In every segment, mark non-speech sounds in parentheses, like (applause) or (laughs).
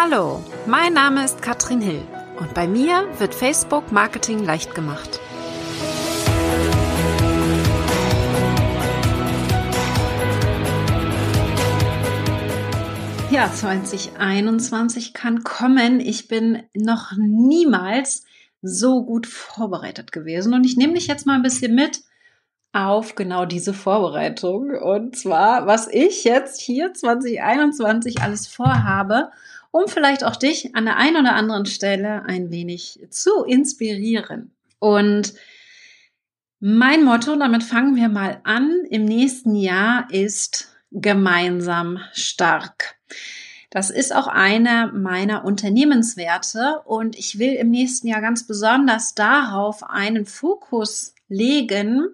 Hallo, mein Name ist Katrin Hill und bei mir wird Facebook Marketing leicht gemacht. Ja, 2021 kann kommen. Ich bin noch niemals so gut vorbereitet gewesen und ich nehme dich jetzt mal ein bisschen mit auf genau diese Vorbereitung und zwar, was ich jetzt hier 2021 alles vorhabe um vielleicht auch dich an der einen oder anderen Stelle ein wenig zu inspirieren. Und mein Motto, damit fangen wir mal an, im nächsten Jahr ist gemeinsam stark. Das ist auch einer meiner Unternehmenswerte und ich will im nächsten Jahr ganz besonders darauf einen Fokus legen,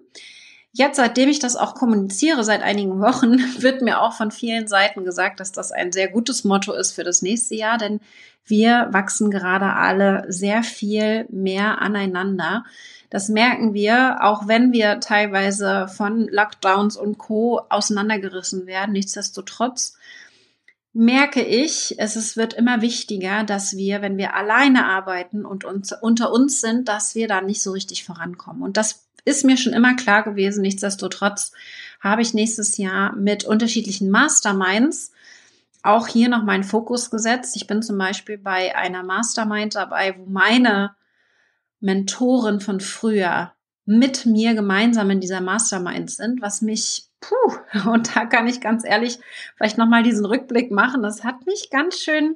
Jetzt, seitdem ich das auch kommuniziere, seit einigen Wochen, (laughs) wird mir auch von vielen Seiten gesagt, dass das ein sehr gutes Motto ist für das nächste Jahr, denn wir wachsen gerade alle sehr viel mehr aneinander. Das merken wir, auch wenn wir teilweise von Lockdowns und Co. auseinandergerissen werden. Nichtsdestotrotz merke ich, es wird immer wichtiger, dass wir, wenn wir alleine arbeiten und uns, unter uns sind, dass wir da nicht so richtig vorankommen. Und das ist mir schon immer klar gewesen. Nichtsdestotrotz habe ich nächstes Jahr mit unterschiedlichen Masterminds auch hier noch meinen Fokus gesetzt. Ich bin zum Beispiel bei einer Mastermind dabei, wo meine Mentoren von früher mit mir gemeinsam in dieser Mastermind sind, was mich, puh, (laughs) und da kann ich ganz ehrlich vielleicht nochmal diesen Rückblick machen. Das hat mich ganz schön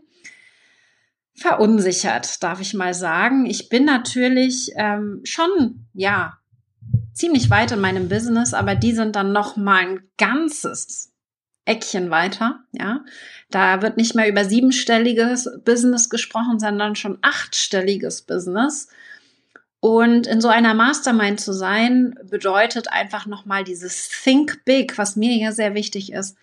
verunsichert, darf ich mal sagen. Ich bin natürlich ähm, schon, ja, ziemlich weit in meinem Business, aber die sind dann noch mal ein ganzes Eckchen weiter, ja. Da wird nicht mehr über siebenstelliges Business gesprochen, sondern schon achtstelliges Business. Und in so einer Mastermind zu sein, bedeutet einfach nochmal dieses Think Big, was mir ja sehr wichtig ist,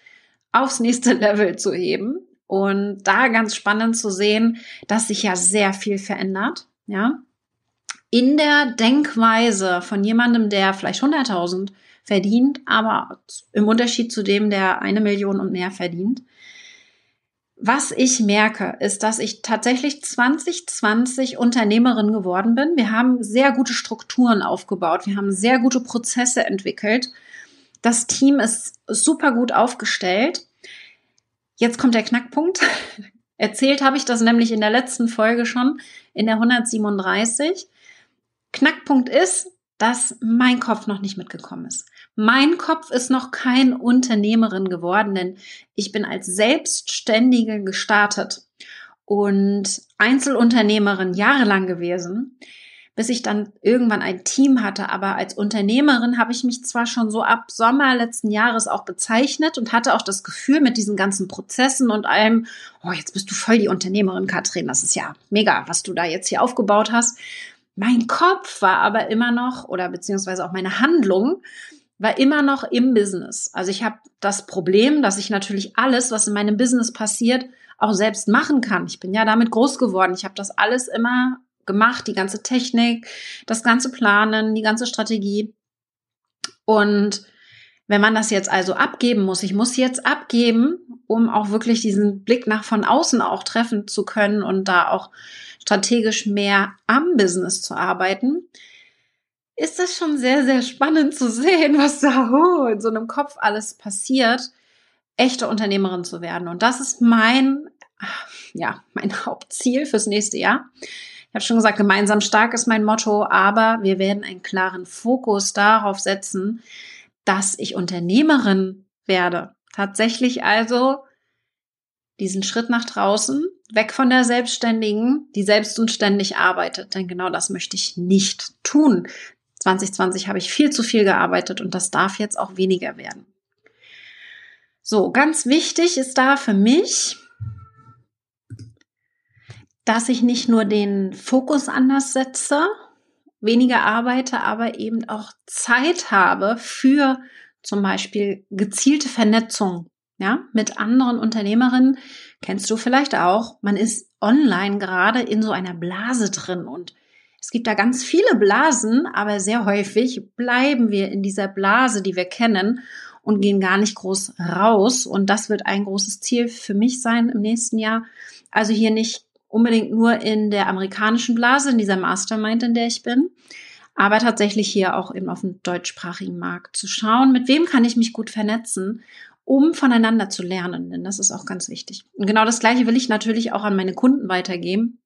aufs nächste (laughs) Level zu heben. Und da ganz spannend zu sehen, dass sich ja sehr viel verändert, ja in der Denkweise von jemandem, der vielleicht 100.000 verdient, aber im Unterschied zu dem, der eine Million und mehr verdient. Was ich merke, ist, dass ich tatsächlich 2020 Unternehmerin geworden bin. Wir haben sehr gute Strukturen aufgebaut. Wir haben sehr gute Prozesse entwickelt. Das Team ist super gut aufgestellt. Jetzt kommt der Knackpunkt. (laughs) Erzählt habe ich das nämlich in der letzten Folge schon, in der 137. Knackpunkt ist, dass mein Kopf noch nicht mitgekommen ist. Mein Kopf ist noch kein Unternehmerin geworden, denn ich bin als Selbstständige gestartet und Einzelunternehmerin jahrelang gewesen, bis ich dann irgendwann ein Team hatte. Aber als Unternehmerin habe ich mich zwar schon so ab Sommer letzten Jahres auch bezeichnet und hatte auch das Gefühl mit diesen ganzen Prozessen und allem, oh, jetzt bist du voll die Unternehmerin, Katrin. Das ist ja mega, was du da jetzt hier aufgebaut hast. Mein Kopf war aber immer noch, oder beziehungsweise auch meine Handlung, war immer noch im Business. Also ich habe das Problem, dass ich natürlich alles, was in meinem Business passiert, auch selbst machen kann. Ich bin ja damit groß geworden. Ich habe das alles immer gemacht, die ganze Technik, das ganze Planen, die ganze Strategie. Und wenn man das jetzt also abgeben muss, ich muss jetzt abgeben, um auch wirklich diesen Blick nach von außen auch treffen zu können und da auch strategisch mehr am Business zu arbeiten, ist das schon sehr, sehr spannend zu sehen, (laughs) was da oh, in so einem Kopf alles passiert, echte Unternehmerin zu werden. Und das ist mein, ja, mein (laughs) Hauptziel fürs nächste Jahr. Ich habe schon gesagt, gemeinsam stark ist mein Motto, aber wir werden einen klaren Fokus darauf setzen, dass ich Unternehmerin werde. Tatsächlich also diesen Schritt nach draußen, weg von der Selbstständigen, die selbst und ständig arbeitet. Denn genau das möchte ich nicht tun. 2020 habe ich viel zu viel gearbeitet und das darf jetzt auch weniger werden. So, ganz wichtig ist da für mich, dass ich nicht nur den Fokus anders setze, weniger arbeite, aber eben auch Zeit habe für zum Beispiel gezielte Vernetzung ja, mit anderen Unternehmerinnen. Kennst du vielleicht auch. Man ist online gerade in so einer Blase drin und es gibt da ganz viele Blasen, aber sehr häufig bleiben wir in dieser Blase, die wir kennen und gehen gar nicht groß raus. Und das wird ein großes Ziel für mich sein im nächsten Jahr. Also hier nicht unbedingt nur in der amerikanischen Blase, in dieser Mastermind, in der ich bin, aber tatsächlich hier auch eben auf dem deutschsprachigen Markt zu schauen, mit wem kann ich mich gut vernetzen, um voneinander zu lernen, denn das ist auch ganz wichtig. Und genau das Gleiche will ich natürlich auch an meine Kunden weitergeben.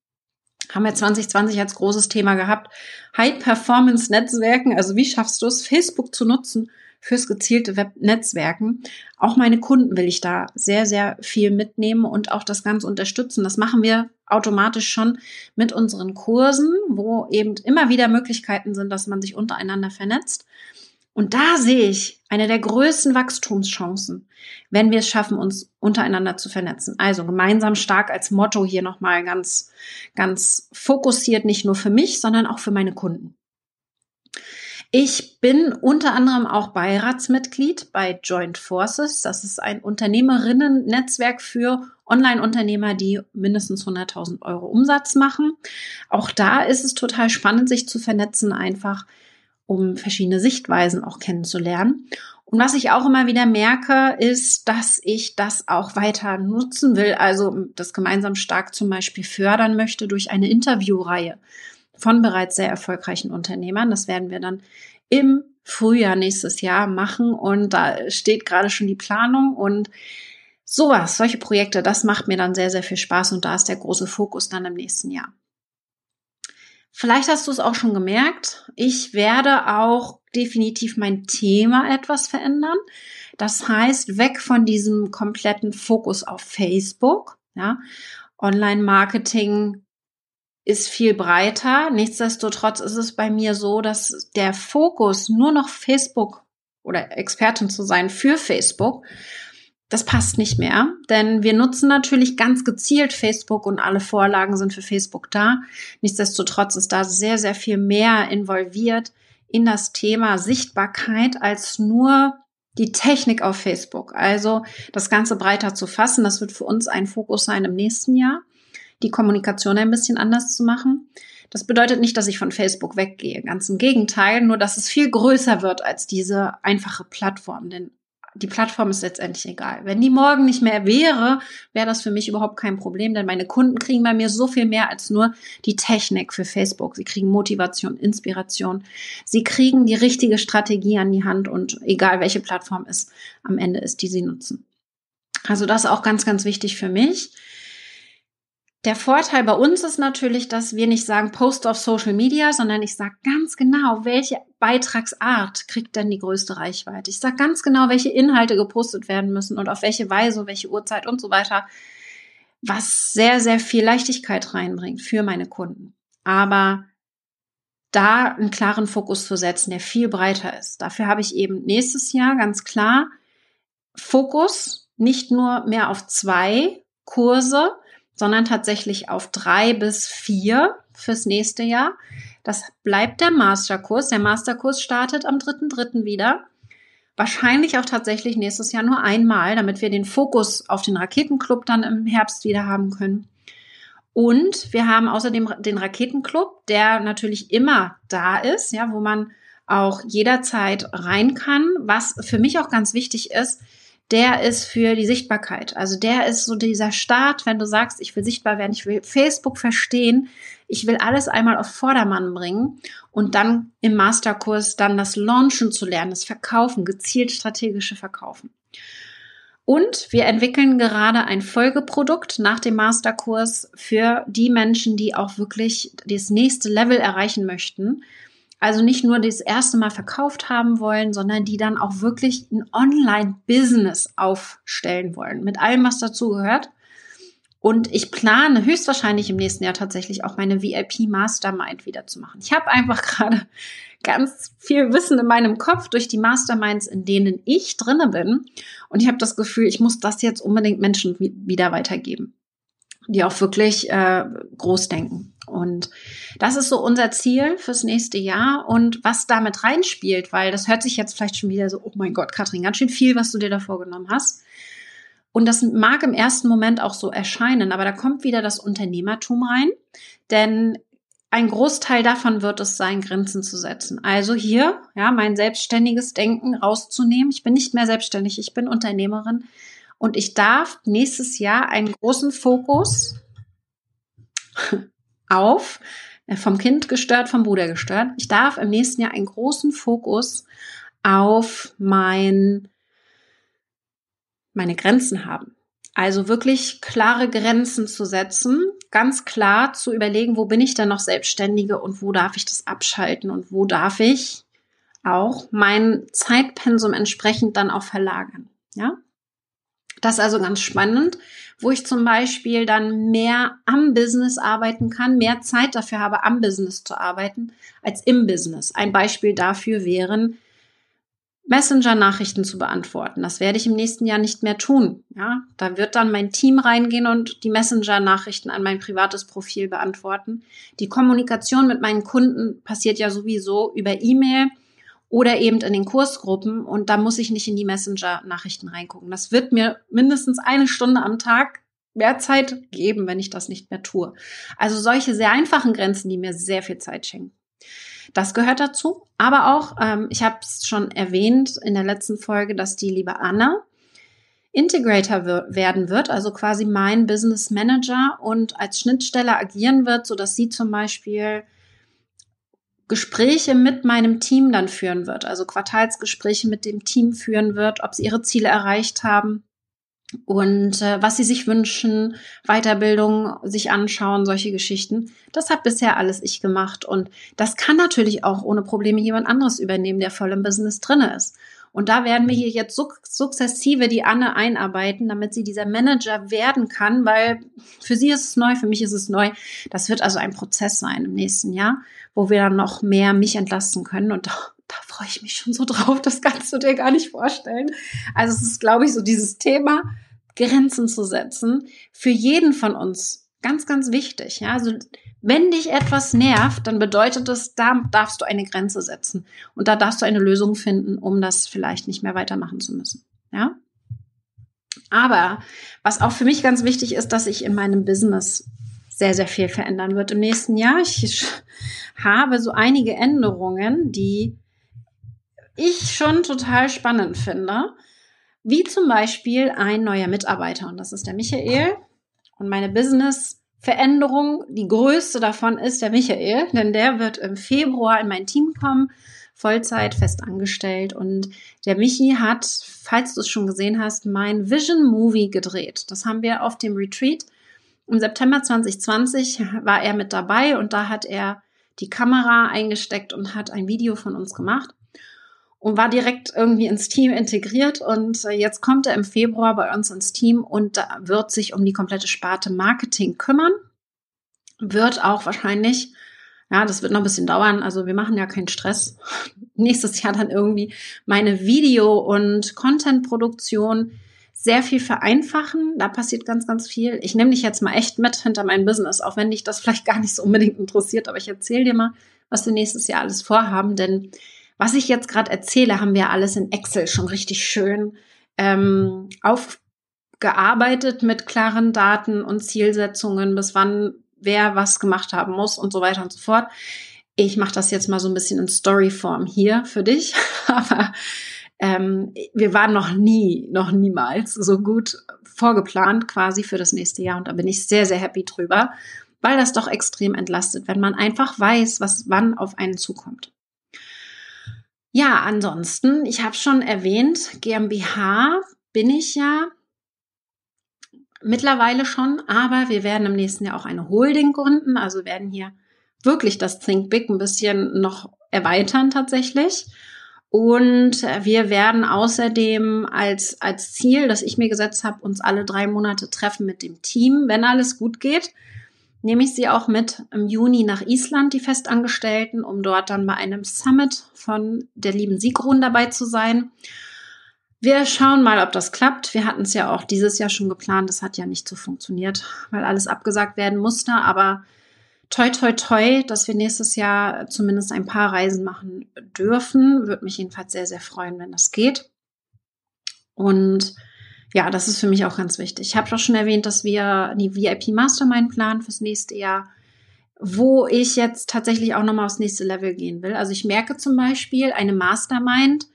Haben wir 2020 als großes Thema gehabt. High-Performance-Netzwerken, also wie schaffst du es, Facebook zu nutzen fürs gezielte Webnetzwerken. Auch meine Kunden will ich da sehr, sehr viel mitnehmen und auch das Ganze unterstützen. Das machen wir automatisch schon mit unseren Kursen, wo eben immer wieder Möglichkeiten sind, dass man sich untereinander vernetzt. Und da sehe ich eine der größten Wachstumschancen, wenn wir es schaffen, uns untereinander zu vernetzen. Also gemeinsam stark als Motto hier nochmal ganz, ganz fokussiert, nicht nur für mich, sondern auch für meine Kunden. Ich bin unter anderem auch Beiratsmitglied bei Joint Forces. Das ist ein Unternehmerinnen-Netzwerk für Online-Unternehmer, die mindestens 100.000 Euro Umsatz machen. Auch da ist es total spannend, sich zu vernetzen, einfach um verschiedene Sichtweisen auch kennenzulernen. Und was ich auch immer wieder merke, ist, dass ich das auch weiter nutzen will, also das gemeinsam stark zum Beispiel fördern möchte durch eine Interviewreihe von bereits sehr erfolgreichen Unternehmern. Das werden wir dann im Frühjahr nächstes Jahr machen und da steht gerade schon die Planung und sowas, solche Projekte, das macht mir dann sehr, sehr viel Spaß und da ist der große Fokus dann im nächsten Jahr. Vielleicht hast du es auch schon gemerkt. Ich werde auch definitiv mein Thema etwas verändern. Das heißt, weg von diesem kompletten Fokus auf Facebook, ja, Online-Marketing ist viel breiter. Nichtsdestotrotz ist es bei mir so, dass der Fokus nur noch Facebook oder Expertin zu sein für Facebook, das passt nicht mehr, denn wir nutzen natürlich ganz gezielt Facebook und alle Vorlagen sind für Facebook da. Nichtsdestotrotz ist da sehr, sehr viel mehr involviert in das Thema Sichtbarkeit als nur die Technik auf Facebook. Also das Ganze breiter zu fassen, das wird für uns ein Fokus sein im nächsten Jahr die Kommunikation ein bisschen anders zu machen. Das bedeutet nicht, dass ich von Facebook weggehe. Ganz im Gegenteil, nur dass es viel größer wird als diese einfache Plattform. Denn die Plattform ist letztendlich egal. Wenn die morgen nicht mehr wäre, wäre das für mich überhaupt kein Problem, denn meine Kunden kriegen bei mir so viel mehr als nur die Technik für Facebook. Sie kriegen Motivation, Inspiration. Sie kriegen die richtige Strategie an die Hand und egal welche Plattform es am Ende ist, die sie nutzen. Also das ist auch ganz, ganz wichtig für mich. Der Vorteil bei uns ist natürlich, dass wir nicht sagen Post auf Social Media, sondern ich sage ganz genau, welche Beitragsart kriegt denn die größte Reichweite. Ich sage ganz genau, welche Inhalte gepostet werden müssen und auf welche Weise, welche Uhrzeit und so weiter, was sehr, sehr viel Leichtigkeit reinbringt für meine Kunden. Aber da einen klaren Fokus zu setzen, der viel breiter ist. Dafür habe ich eben nächstes Jahr ganz klar Fokus, nicht nur mehr auf zwei Kurse, sondern tatsächlich auf drei bis vier fürs nächste Jahr. Das bleibt der Masterkurs. Der Masterkurs startet am 3.3. wieder. Wahrscheinlich auch tatsächlich nächstes Jahr nur einmal, damit wir den Fokus auf den Raketenclub dann im Herbst wieder haben können. Und wir haben außerdem den Raketenclub, der natürlich immer da ist, ja, wo man auch jederzeit rein kann. Was für mich auch ganz wichtig ist, der ist für die Sichtbarkeit. Also der ist so dieser Start, wenn du sagst, ich will sichtbar werden, ich will Facebook verstehen, ich will alles einmal auf Vordermann bringen und dann im Masterkurs dann das Launchen zu lernen, das Verkaufen, gezielt strategische Verkaufen. Und wir entwickeln gerade ein Folgeprodukt nach dem Masterkurs für die Menschen, die auch wirklich das nächste Level erreichen möchten also nicht nur das erste Mal verkauft haben wollen, sondern die dann auch wirklich ein Online-Business aufstellen wollen, mit allem, was dazu gehört. Und ich plane höchstwahrscheinlich im nächsten Jahr tatsächlich auch meine VIP Mastermind wieder zu machen. Ich habe einfach (laughs) gerade ganz viel Wissen in meinem Kopf durch die Masterminds, in denen ich drinne bin. Und ich habe das Gefühl, ich muss das jetzt unbedingt Menschen wieder weitergeben, die auch wirklich äh, groß denken. Und das ist so unser Ziel fürs nächste Jahr und was damit reinspielt, weil das hört sich jetzt vielleicht schon wieder so, oh mein Gott, Katrin, ganz schön viel, was du dir da vorgenommen hast. Und das mag im ersten Moment auch so erscheinen, aber da kommt wieder das Unternehmertum rein, denn ein Großteil davon wird es sein, Grenzen zu setzen. Also hier, ja, mein selbstständiges Denken rauszunehmen. Ich bin nicht mehr selbstständig, ich bin Unternehmerin und ich darf nächstes Jahr einen großen Fokus auf äh, vom Kind gestört, vom Bruder gestört. Ich darf im nächsten Jahr einen großen Fokus auf mein meine Grenzen haben. Also wirklich klare Grenzen zu setzen, ganz klar zu überlegen, wo bin ich denn noch Selbstständige und wo darf ich das abschalten und wo darf ich auch mein Zeitpensum entsprechend dann auch verlagern. Ja, das ist also ganz spannend, wo ich zum Beispiel dann mehr am Business arbeiten kann, mehr Zeit dafür habe, am Business zu arbeiten, als im Business. Ein Beispiel dafür wären Messenger-Nachrichten zu beantworten. Das werde ich im nächsten Jahr nicht mehr tun. Ja, da wird dann mein Team reingehen und die Messenger-Nachrichten an mein privates Profil beantworten. Die Kommunikation mit meinen Kunden passiert ja sowieso über E-Mail oder eben in den Kursgruppen und da muss ich nicht in die Messenger-Nachrichten reingucken. Das wird mir mindestens eine Stunde am Tag mehr Zeit geben, wenn ich das nicht mehr tue. Also solche sehr einfachen Grenzen, die mir sehr viel Zeit schenken. Das gehört dazu. Aber auch, ähm, ich habe es schon erwähnt in der letzten Folge, dass die liebe Anna Integrator werden wird, also quasi mein Business Manager und als Schnittstelle agieren wird, so dass sie zum Beispiel Gespräche mit meinem Team dann führen wird, also Quartalsgespräche mit dem Team führen wird, ob sie ihre Ziele erreicht haben, und äh, was sie sich wünschen, Weiterbildung sich anschauen, solche Geschichten. Das hat bisher alles ich gemacht und das kann natürlich auch ohne Probleme jemand anderes übernehmen, der voll im Business drinne ist. Und da werden wir hier jetzt sukzessive die Anne einarbeiten, damit sie dieser Manager werden kann, weil für sie ist es neu, für mich ist es neu. Das wird also ein Prozess sein im nächsten Jahr, wo wir dann noch mehr mich entlasten können und da freue ich mich schon so drauf, das kannst du dir gar nicht vorstellen. Also es ist, glaube ich, so dieses Thema, Grenzen zu setzen, für jeden von uns ganz, ganz wichtig. Ja, also wenn dich etwas nervt, dann bedeutet das, da darfst du eine Grenze setzen und da darfst du eine Lösung finden, um das vielleicht nicht mehr weitermachen zu müssen. Ja. Aber was auch für mich ganz wichtig ist, dass ich in meinem Business sehr, sehr viel verändern wird im nächsten Jahr. Ich habe so einige Änderungen, die ich schon total spannend finde. Wie zum Beispiel ein neuer Mitarbeiter und das ist der Michael. Und meine Business-Veränderung, die größte davon ist der Michael, denn der wird im Februar in mein Team kommen, Vollzeit fest angestellt. Und der Michi hat, falls du es schon gesehen hast, mein Vision Movie gedreht. Das haben wir auf dem Retreat. Im September 2020 war er mit dabei und da hat er die Kamera eingesteckt und hat ein Video von uns gemacht und war direkt irgendwie ins Team integriert. Und äh, jetzt kommt er im Februar bei uns ins Team und wird sich um die komplette Sparte Marketing kümmern. Wird auch wahrscheinlich, ja, das wird noch ein bisschen dauern. Also wir machen ja keinen Stress. (laughs) Nächstes Jahr dann irgendwie meine Video- und Content-Produktion sehr viel vereinfachen. Da passiert ganz, ganz viel. Ich nehme dich jetzt mal echt mit hinter mein Business, auch wenn dich das (laughs) vielleicht gar nicht so unbedingt interessiert. Aber ich erzähle dir mal, was wir nächstes Jahr alles vorhaben, denn was ich jetzt gerade erzähle, haben wir alles in Excel schon richtig schön ähm, aufgearbeitet mit klaren Daten und Zielsetzungen, bis wann wer was gemacht haben muss und so weiter und so fort. Ich mache das jetzt mal so ein bisschen in Storyform hier für dich, (laughs) aber ähm, wir waren noch nie, noch niemals so gut vorgeplant quasi für das nächste Jahr und da bin ich sehr, sehr happy drüber, weil das doch extrem entlastet, wenn man einfach weiß, was wann auf einen zukommt. Ja, ansonsten, ich habe schon erwähnt, GmbH bin ich ja mittlerweile schon, aber wir werden im nächsten Jahr auch eine Holding gründen, also werden hier wirklich das Think Big ein bisschen noch erweitern tatsächlich. Und wir werden außerdem als, als Ziel, das ich mir gesetzt habe, uns alle drei Monate treffen mit dem Team, wenn alles gut geht nehme ich sie auch mit im Juni nach Island, die Festangestellten, um dort dann bei einem Summit von der lieben Sigrun dabei zu sein. Wir schauen mal, ob das klappt. Wir hatten es ja auch dieses Jahr schon geplant. Das hat ja nicht so funktioniert, weil alles abgesagt werden musste. Aber toi, toi, toi, dass wir nächstes Jahr zumindest ein paar Reisen machen dürfen. Würde mich jedenfalls sehr, sehr freuen, wenn das geht. Und ja, das ist für mich auch ganz wichtig. Ich habe doch schon erwähnt, dass wir die VIP Mastermind planen fürs nächste Jahr. wo ich jetzt tatsächlich auch nochmal aufs nächste Level gehen will. Also ich merke zum Beispiel, eine Mastermind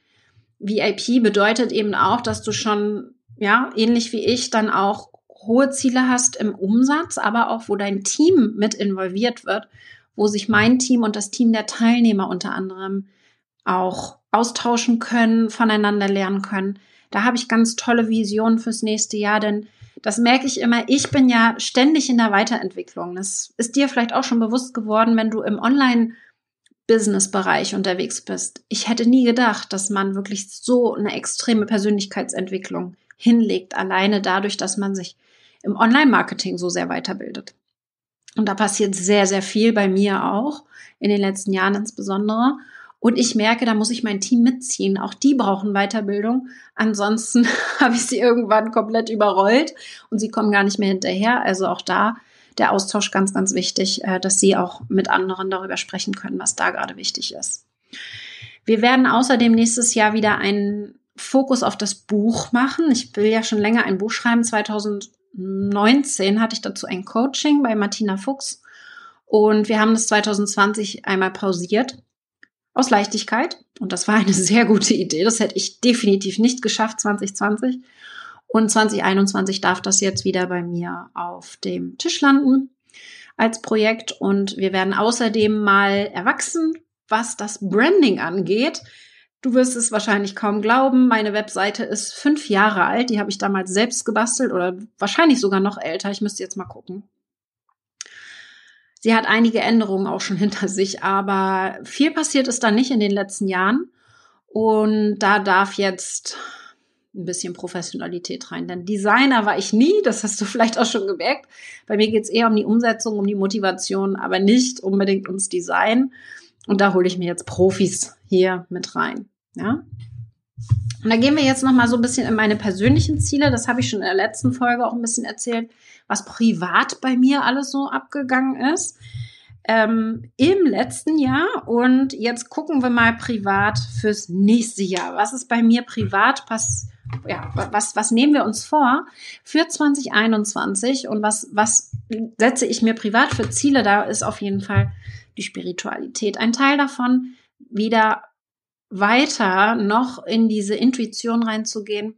VIP bedeutet eben auch, dass du schon, ja, ähnlich wie ich, dann auch hohe Ziele hast im Umsatz, aber auch, wo dein Team mit involviert wird, wo sich mein Team und das Team der Teilnehmer unter anderem auch austauschen können, voneinander lernen können. Da habe ich ganz tolle Visionen fürs nächste Jahr, denn das merke ich immer. Ich bin ja ständig in der Weiterentwicklung. Das ist dir vielleicht auch schon bewusst geworden, wenn du im Online-Business-Bereich unterwegs bist. Ich hätte nie gedacht, dass man wirklich so eine extreme Persönlichkeitsentwicklung hinlegt, alleine dadurch, dass man sich im Online-Marketing so sehr weiterbildet. Und da passiert sehr, sehr viel bei mir auch, in den letzten Jahren insbesondere. Und ich merke, da muss ich mein Team mitziehen. Auch die brauchen Weiterbildung. Ansonsten (laughs) habe ich sie irgendwann komplett überrollt und sie kommen gar nicht mehr hinterher. Also auch da der Austausch ganz, ganz wichtig, äh, dass sie auch mit anderen darüber sprechen können, was da gerade wichtig ist. Wir werden außerdem nächstes Jahr wieder einen Fokus auf das Buch machen. Ich will ja schon länger ein Buch schreiben. 2019 hatte ich dazu ein Coaching bei Martina Fuchs und wir haben das 2020 einmal pausiert aus Leichtigkeit. Und das war eine (laughs) sehr gute Idee. Das hätte ich definitiv nicht geschafft 2020. Und 2021 darf das jetzt wieder bei mir auf dem Tisch landen als Projekt. Und wir werden außerdem mal erwachsen, was das Branding angeht. Du wirst es wahrscheinlich kaum glauben. Meine Webseite ist fünf Jahre alt. Die habe ich damals selbst gebastelt oder wahrscheinlich sogar noch älter. Ich müsste jetzt mal gucken. Sie hat einige Änderungen auch schon (laughs) hinter sich, aber viel passiert ist da nicht in den letzten Jahren. Und da darf jetzt ein bisschen Professionalität rein. Denn Designer war ich nie, das hast du (laughs) vielleicht auch schon gemerkt. Bei mir geht es eher um die Umsetzung, um die Motivation, aber nicht unbedingt ums Design. Und da hole ich mir jetzt Profis hier mit rein. Ja. Und da gehen wir jetzt noch mal so ein bisschen in meine persönlichen Ziele. Das habe ich schon in der letzten Folge auch ein bisschen erzählt was privat bei mir alles so abgegangen ist ähm, im letzten Jahr. Und jetzt gucken wir mal privat fürs nächste Jahr. Was ist bei mir privat passiert? ja, was, was nehmen wir uns vor für 2021 und was, was setze ich mir privat für Ziele? Da ist auf jeden Fall die Spiritualität ein Teil davon, wieder weiter noch in diese Intuition reinzugehen,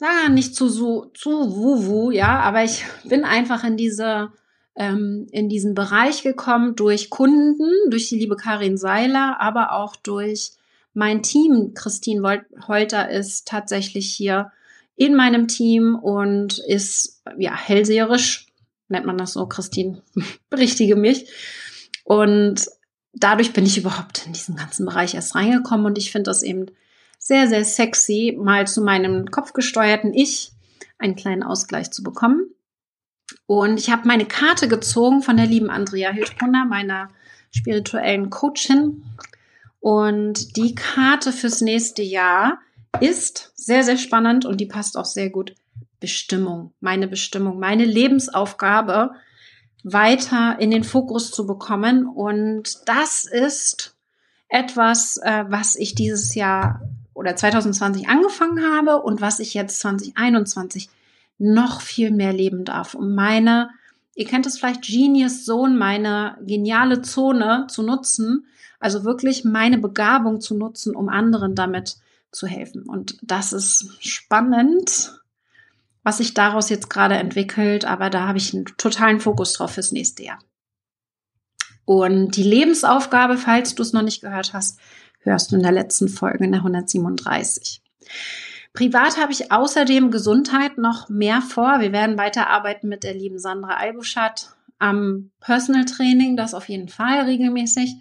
na, nicht zu so, zu wuwu, ja, aber ich bin einfach in diese, ähm, in diesen Bereich gekommen durch Kunden, durch die liebe Karin Seiler, aber auch durch mein Team. Christine Holter ist tatsächlich hier in meinem Team und ist, ja, hellseherisch, nennt man das so, Christine, (laughs) berichtige mich. Und dadurch bin ich überhaupt in diesen ganzen Bereich erst reingekommen und ich finde das eben sehr, sehr sexy, mal zu meinem kopfgesteuerten Ich einen kleinen Ausgleich zu bekommen. Und ich habe meine Karte gezogen von der lieben Andrea Hildbrunner, meiner spirituellen Coachin. Und die Karte fürs nächste Jahr ist sehr, sehr spannend und die passt auch sehr gut. Bestimmung, meine Bestimmung, meine Lebensaufgabe weiter in den Fokus zu bekommen. Und das ist etwas, äh, was ich dieses Jahr oder 2020 angefangen habe und was ich jetzt 2021 noch viel mehr leben darf, um meine, ihr kennt es vielleicht, Genius Zone, meine geniale Zone zu nutzen, also wirklich meine Begabung zu nutzen, um anderen damit zu helfen. Und das ist spannend, was sich daraus jetzt gerade entwickelt, aber da habe ich einen totalen Fokus drauf fürs nächste Jahr. Und die Lebensaufgabe, falls du es noch nicht gehört hast, hörst du in der letzten Folge, in der 137. Privat habe ich außerdem Gesundheit noch mehr vor. Wir werden weiterarbeiten mit der lieben Sandra Albuschat am Personal Training, das auf jeden Fall regelmäßig.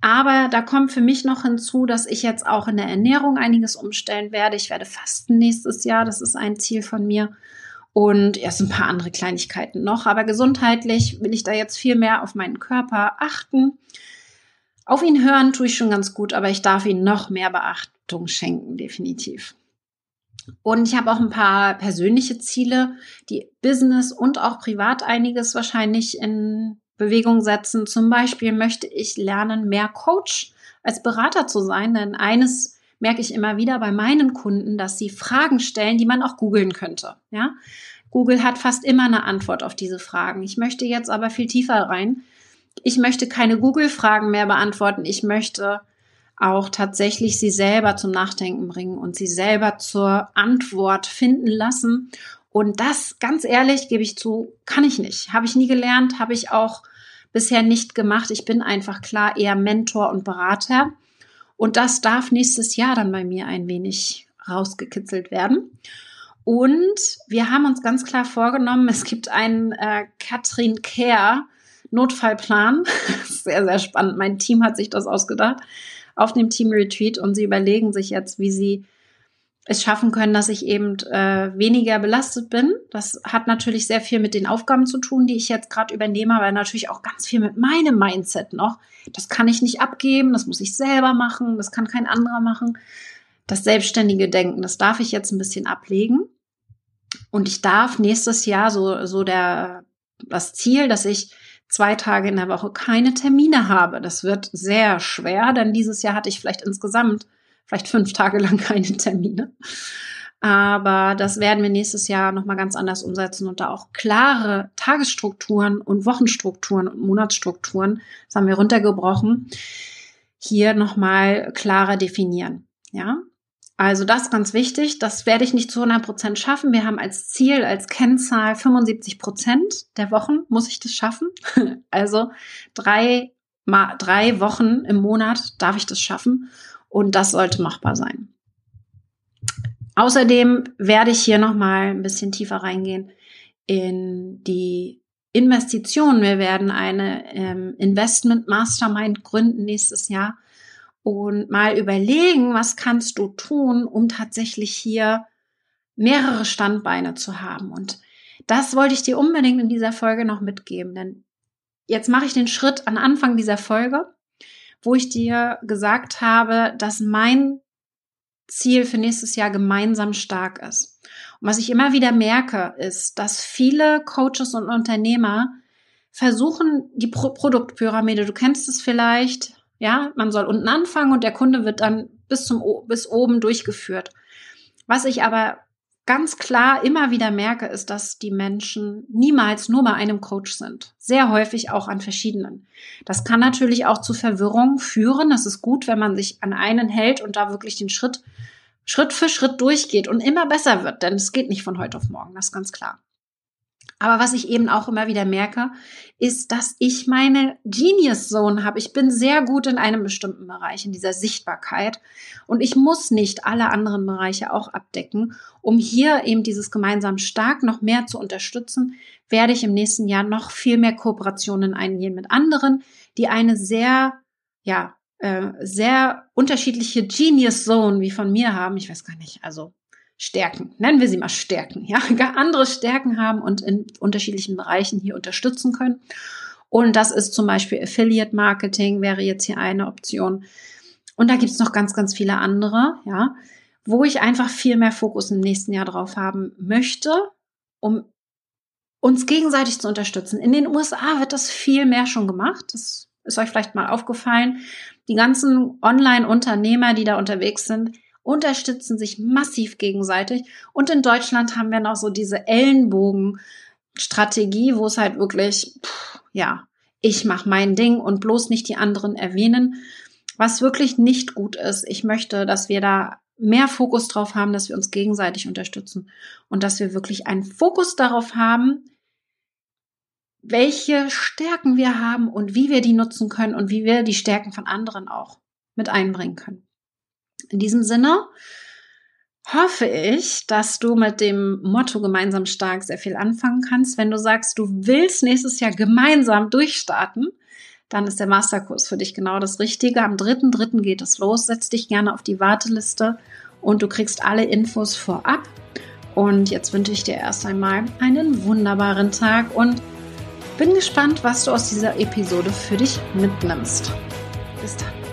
Aber da kommt für mich noch hinzu, dass ich jetzt auch in der Ernährung einiges umstellen werde. Ich werde fasten nächstes Jahr. Das ist ein Ziel von mir. Und erst ein paar andere Kleinigkeiten noch. Aber gesundheitlich will ich da jetzt viel mehr auf meinen Körper achten. Auf ihn hören tue ich schon ganz gut, aber ich darf ihm noch mehr Beachtung schenken, definitiv. Und ich habe auch ein paar persönliche Ziele, die Business und auch privat einiges wahrscheinlich in Bewegung setzen. Zum Beispiel möchte ich lernen, mehr Coach als Berater zu sein, denn eines merke ich immer wieder bei meinen Kunden, dass sie Fragen stellen, die man auch googeln könnte. Ja, Google hat fast immer eine Antwort auf diese Fragen. Ich möchte jetzt aber viel tiefer rein. Ich möchte keine Google-Fragen mehr beantworten. Ich möchte auch tatsächlich sie selber zum Nachdenken bringen und sie selber zur Antwort finden lassen. Und das, ganz ehrlich, gebe ich zu, kann ich nicht. Habe ich nie gelernt, habe ich auch bisher nicht gemacht. Ich bin einfach klar eher Mentor und Berater. Und das darf nächstes Jahr dann bei mir ein wenig rausgekitzelt werden. Und wir haben uns ganz klar vorgenommen, (laughs) es gibt einen äh, Katrin Care Notfallplan. (laughs) sehr, sehr spannend. Mein Team hat sich das ausgedacht auf dem Team Retreat und sie überlegen sich jetzt, wie sie es schaffen können, dass ich eben äh, weniger belastet bin. Das hat natürlich sehr viel mit den Aufgaben zu tun, die ich jetzt gerade übernehme, aber natürlich auch ganz viel mit meinem Mindset noch. Das kann ich nicht abgeben, das muss ich selber machen, das kann kein anderer machen. Das selbstständige Denken, das darf ich jetzt ein bisschen ablegen. Und ich darf nächstes Jahr so, so der, das Ziel, dass ich zwei Tage in der Woche keine Termine habe. Das wird sehr schwer, denn dieses Jahr hatte ich vielleicht insgesamt vielleicht fünf Tage lang (laughs) keine Termine. Aber das werden wir nächstes Jahr nochmal ganz anders umsetzen und da auch klare Tagesstrukturen und Wochenstrukturen und Monatsstrukturen, das haben wir runtergebrochen, hier nochmal klarer definieren. Ja, also das ist ganz wichtig. Das werde ich nicht zu 100 Prozent schaffen. Wir haben als Ziel, als Kennzahl 75 Prozent der Wochen muss ich das schaffen. (laughs) Also drei, drei Wochen im Monat darf ich das schaffen. Und das sollte machbar sein. Außerdem werde ich hier nochmal ein bisschen tiefer reingehen in die Investitionen. Wir werden eine ähm, Investment Mastermind gründen nächstes Jahr und mal überlegen, was kannst du tun, um tatsächlich hier mehrere Standbeine zu haben. Und das wollte ich dir unbedingt in dieser Folge noch mitgeben, denn jetzt mache ich den Schritt an Anfang dieser Folge wo ich dir gesagt habe, dass mein Ziel für nächstes Jahr gemeinsam stark ist. Und was ich immer wieder merke, ist, dass viele Coaches und Unternehmer versuchen, die Pro Produktpyramide, du kennst es vielleicht, ja, man soll unten anfangen und der Kunde wird dann bis zum, bis oben durchgeführt. Was ich aber ganz klar immer wieder merke, ist, dass die Menschen niemals nur bei einem Coach sind. Sehr häufig auch an verschiedenen. Das kann natürlich auch zu Verwirrung führen. Das ist gut, wenn man sich an einen hält und da wirklich den Schritt, Schritt für Schritt durchgeht und immer besser wird, denn es geht nicht von heute auf morgen, das ist ganz klar. Aber was ich eben auch immer wieder merke, ist, dass ich meine Genius Zone habe. Ich bin sehr gut in einem bestimmten Bereich, in dieser Sichtbarkeit. Und ich muss nicht alle anderen Bereiche auch abdecken. Um hier eben dieses gemeinsam stark noch mehr zu unterstützen, werde ich im nächsten Jahr noch viel mehr Kooperationen eingehen mit anderen, die eine sehr, ja, äh, sehr unterschiedliche Genius Zone wie von mir haben. Ich weiß gar nicht, also Stärken, nennen wir sie mal Stärken, ja, (laughs) andere Stärken haben und in unterschiedlichen Bereichen hier unterstützen können. Und das ist zum Beispiel Affiliate Marketing wäre jetzt hier eine Option. Und da gibt es noch ganz, ganz viele andere, ja, wo ich einfach viel mehr Fokus im nächsten Jahr drauf haben möchte, um uns gegenseitig zu unterstützen. In den USA wird das viel mehr schon gemacht. Das ist euch vielleicht mal aufgefallen. Die ganzen Online-Unternehmer, die da unterwegs sind, unterstützen sich massiv gegenseitig. Und in Deutschland haben wir noch so diese Ellenbogen-Strategie, wo es halt wirklich, pff, ja, ich mache mein Ding und bloß nicht die anderen erwähnen, was wirklich nicht gut ist. Ich möchte, dass wir da mehr Fokus drauf haben, dass wir uns gegenseitig unterstützen und dass wir wirklich einen Fokus darauf haben, welche Stärken wir haben und wie wir die nutzen können und wie wir die Stärken von anderen auch mit einbringen können. In diesem Sinne hoffe ich, dass du mit dem Motto gemeinsam stark sehr viel anfangen kannst. Wenn du sagst, du willst nächstes Jahr gemeinsam durchstarten, dann ist der Masterkurs für dich genau das Richtige. Am 3.3. geht es los. Setz dich gerne auf die Warteliste und du kriegst alle Infos vorab. Und jetzt wünsche ich dir erst einmal einen wunderbaren Tag und bin gespannt, was du aus dieser Episode für dich mitnimmst. Bis dann.